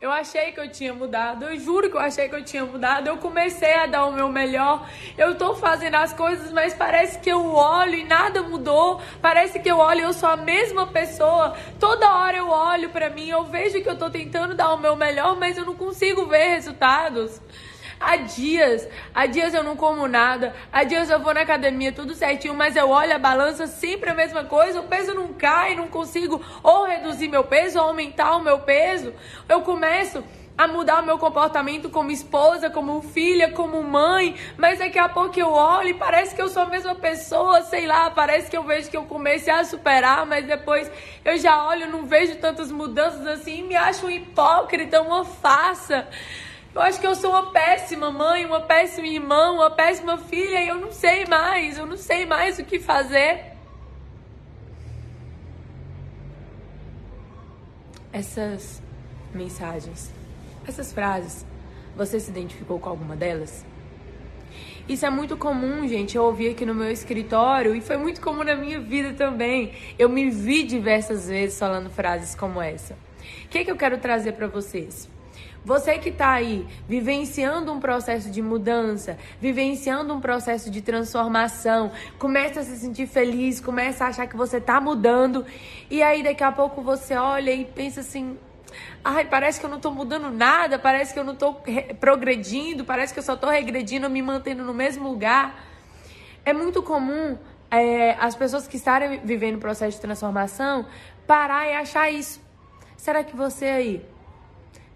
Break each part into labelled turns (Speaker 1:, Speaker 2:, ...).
Speaker 1: Eu achei que eu tinha mudado, eu juro que eu achei que eu tinha mudado. Eu comecei a dar o meu melhor. Eu tô fazendo as coisas, mas parece que eu olho e nada mudou. Parece que eu olho e eu sou a mesma pessoa. Toda hora eu olho para mim, eu vejo que eu tô tentando dar o meu melhor, mas eu não consigo ver resultados. Há dias, há dias eu não como nada, há dias eu vou na academia tudo certinho, mas eu olho a balança sempre a mesma coisa, o peso não cai, não consigo ou reduzir meu peso ou aumentar o meu peso. Eu começo a mudar o meu comportamento como esposa, como filha, como mãe, mas daqui a pouco eu olho e parece que eu sou a mesma pessoa, sei lá, parece que eu vejo que eu comecei a superar, mas depois eu já olho, não vejo tantas mudanças assim me acho um hipócrita, uma farsa. Eu acho que eu sou uma péssima mãe, uma péssima irmã, uma péssima filha e eu não sei mais, eu não sei mais o que fazer. Essas mensagens, essas frases, você se identificou com alguma delas? Isso é muito comum, gente. Eu ouvi aqui no meu escritório e foi muito comum na minha vida também. Eu me vi diversas vezes falando frases como essa. O que, é que eu quero trazer para vocês? Você que está aí vivenciando um processo de mudança, vivenciando um processo de transformação, começa a se sentir feliz, começa a achar que você está mudando, e aí daqui a pouco você olha e pensa assim: ai, parece que eu não estou mudando nada, parece que eu não estou progredindo, parece que eu só estou regredindo, me mantendo no mesmo lugar. É muito comum é, as pessoas que estarem vivendo o processo de transformação parar e achar isso. Será que você aí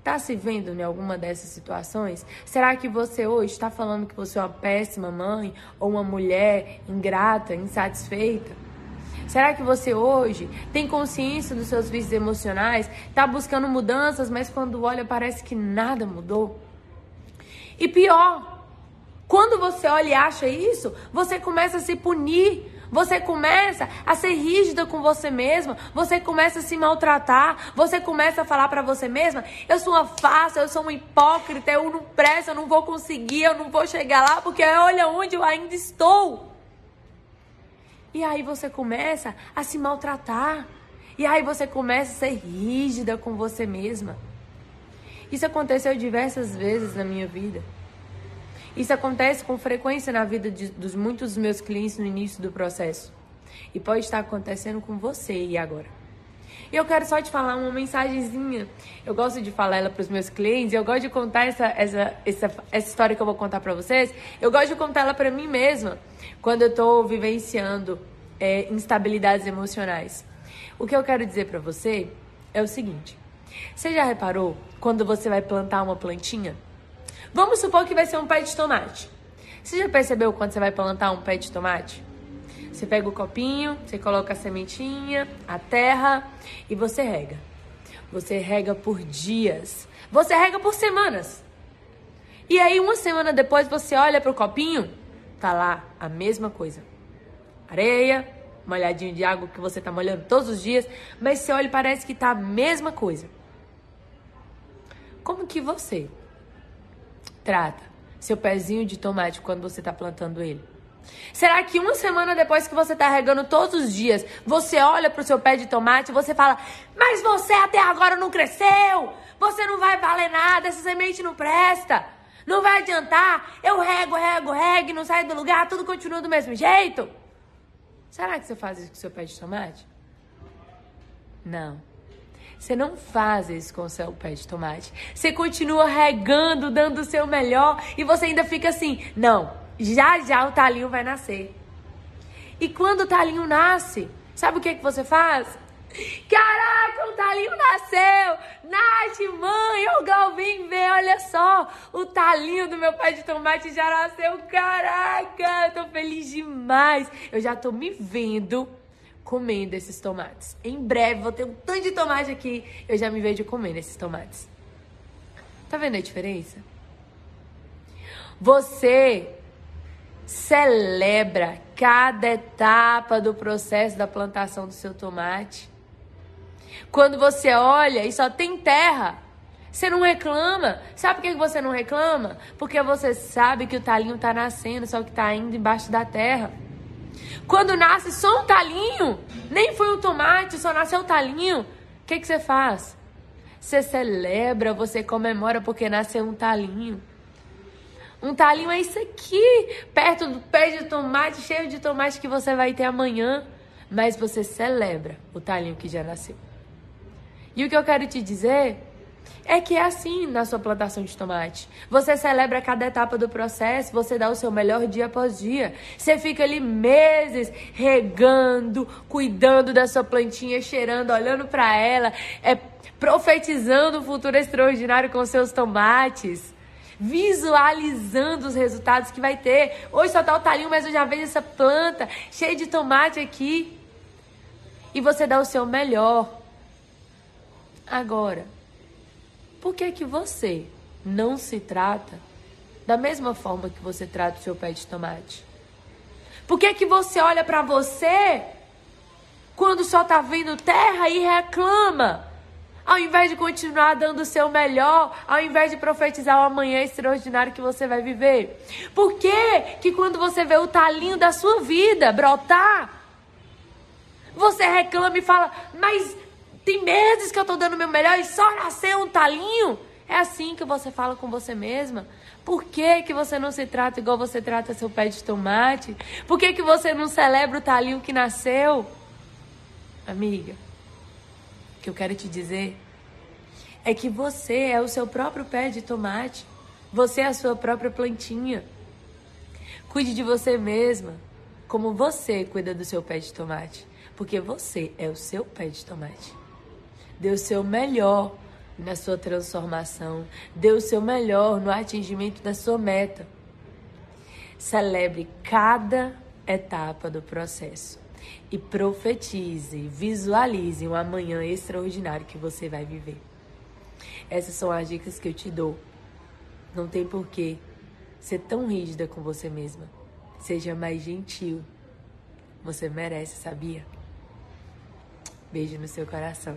Speaker 1: Está se vendo em alguma dessas situações? Será que você hoje está falando que você é uma péssima mãe ou uma mulher ingrata, insatisfeita? Será que você hoje tem consciência dos seus vícios emocionais? Está buscando mudanças, mas quando olha parece que nada mudou? E pior, quando você olha e acha isso, você começa a se punir você começa a ser rígida com você mesma, você começa a se maltratar, você começa a falar para você mesma: eu sou uma farsa, eu sou uma hipócrita, eu não presto, eu não vou conseguir, eu não vou chegar lá, porque olha onde eu ainda estou. E aí você começa a se maltratar. E aí você começa a ser rígida com você mesma. Isso aconteceu diversas vezes na minha vida. Isso acontece com frequência na vida de, dos muitos dos meus clientes no início do processo. E pode estar acontecendo com você e agora. E eu quero só te falar uma mensagenzinha. Eu gosto de falar ela para os meus clientes. Eu gosto de contar essa, essa, essa, essa história que eu vou contar para vocês. Eu gosto de contar ela para mim mesma quando eu estou vivenciando é, instabilidades emocionais. O que eu quero dizer para você é o seguinte: você já reparou quando você vai plantar uma plantinha? Vamos supor que vai ser um pé de tomate. Você já percebeu quando você vai plantar um pé de tomate? Você pega o copinho, você coloca a sementinha, a terra e você rega. Você rega por dias. Você rega por semanas. E aí, uma semana depois, você olha para o copinho, tá lá a mesma coisa. Areia, molhadinho de água que você tá molhando todos os dias, mas você olha e parece que tá a mesma coisa. Como que você trata seu pezinho de tomate quando você está plantando ele? Será que uma semana depois que você está regando todos os dias, você olha para o seu pé de tomate e você fala: Mas você até agora não cresceu! Você não vai valer nada, essa semente não presta! Não vai adiantar! Eu rego, rego, rego, não sai do lugar, tudo continua do mesmo jeito! Será que você faz isso com o seu pé de tomate? Não. Você não faz isso com o seu pé de tomate. Você continua regando, dando o seu melhor e você ainda fica assim: não, já já o talinho vai nascer. E quando o talinho nasce, sabe o que, que você faz? Caraca, o talinho nasceu! Nath, mãe, o Galvin vê, olha só, o talinho do meu pé de tomate já nasceu. Caraca, eu tô feliz demais. Eu já tô me vendo comendo esses tomates. Em breve vou ter um tanto de tomate aqui, eu já me vejo comendo esses tomates. Tá vendo a diferença? Você celebra cada etapa do processo da plantação do seu tomate. Quando você olha e só tem terra, você não reclama. Sabe por que você não reclama? Porque você sabe que o talinho está nascendo, só que está indo embaixo da terra. Quando nasce só um talinho, nem foi um tomate, só nasceu um talinho, o que, que você faz? Você celebra, você comemora porque nasceu um talinho. Um talinho é isso aqui, perto do pé de tomate, cheio de tomate que você vai ter amanhã. Mas você celebra o talinho que já nasceu. E o que eu quero te dizer é que é assim na sua plantação de tomate. Você celebra cada etapa do processo, você dá o seu melhor dia após dia. Você fica ali meses regando, cuidando da sua plantinha, cheirando, olhando para ela, é profetizando um futuro extraordinário com seus tomates. Visualizando os resultados que vai ter. Hoje só tá o talinho, mas eu já vejo essa planta cheia de tomate aqui. E você dá o seu melhor. Agora, por que que você não se trata da mesma forma que você trata o seu pé de tomate? Por que que você olha para você quando só tá vindo terra e reclama? Ao invés de continuar dando o seu melhor, ao invés de profetizar o amanhã extraordinário que você vai viver. Por que que quando você vê o talinho da sua vida brotar, você reclama e fala, mas tem meses que eu tô dando o meu melhor e só nasceu um talinho. É assim que você fala com você mesma? Por que, que você não se trata igual você trata seu pé de tomate? Por que, que você não celebra o talinho que nasceu? Amiga, o que eu quero te dizer é que você é o seu próprio pé de tomate. Você é a sua própria plantinha. Cuide de você mesma, como você cuida do seu pé de tomate. Porque você é o seu pé de tomate. Dê o seu melhor na sua transformação. Dê o seu melhor no atingimento da sua meta. Celebre cada etapa do processo e profetize, visualize um amanhã extraordinário que você vai viver. Essas são as dicas que eu te dou. Não tem porquê ser tão rígida com você mesma. Seja mais gentil. Você merece, sabia? Beijo no seu coração.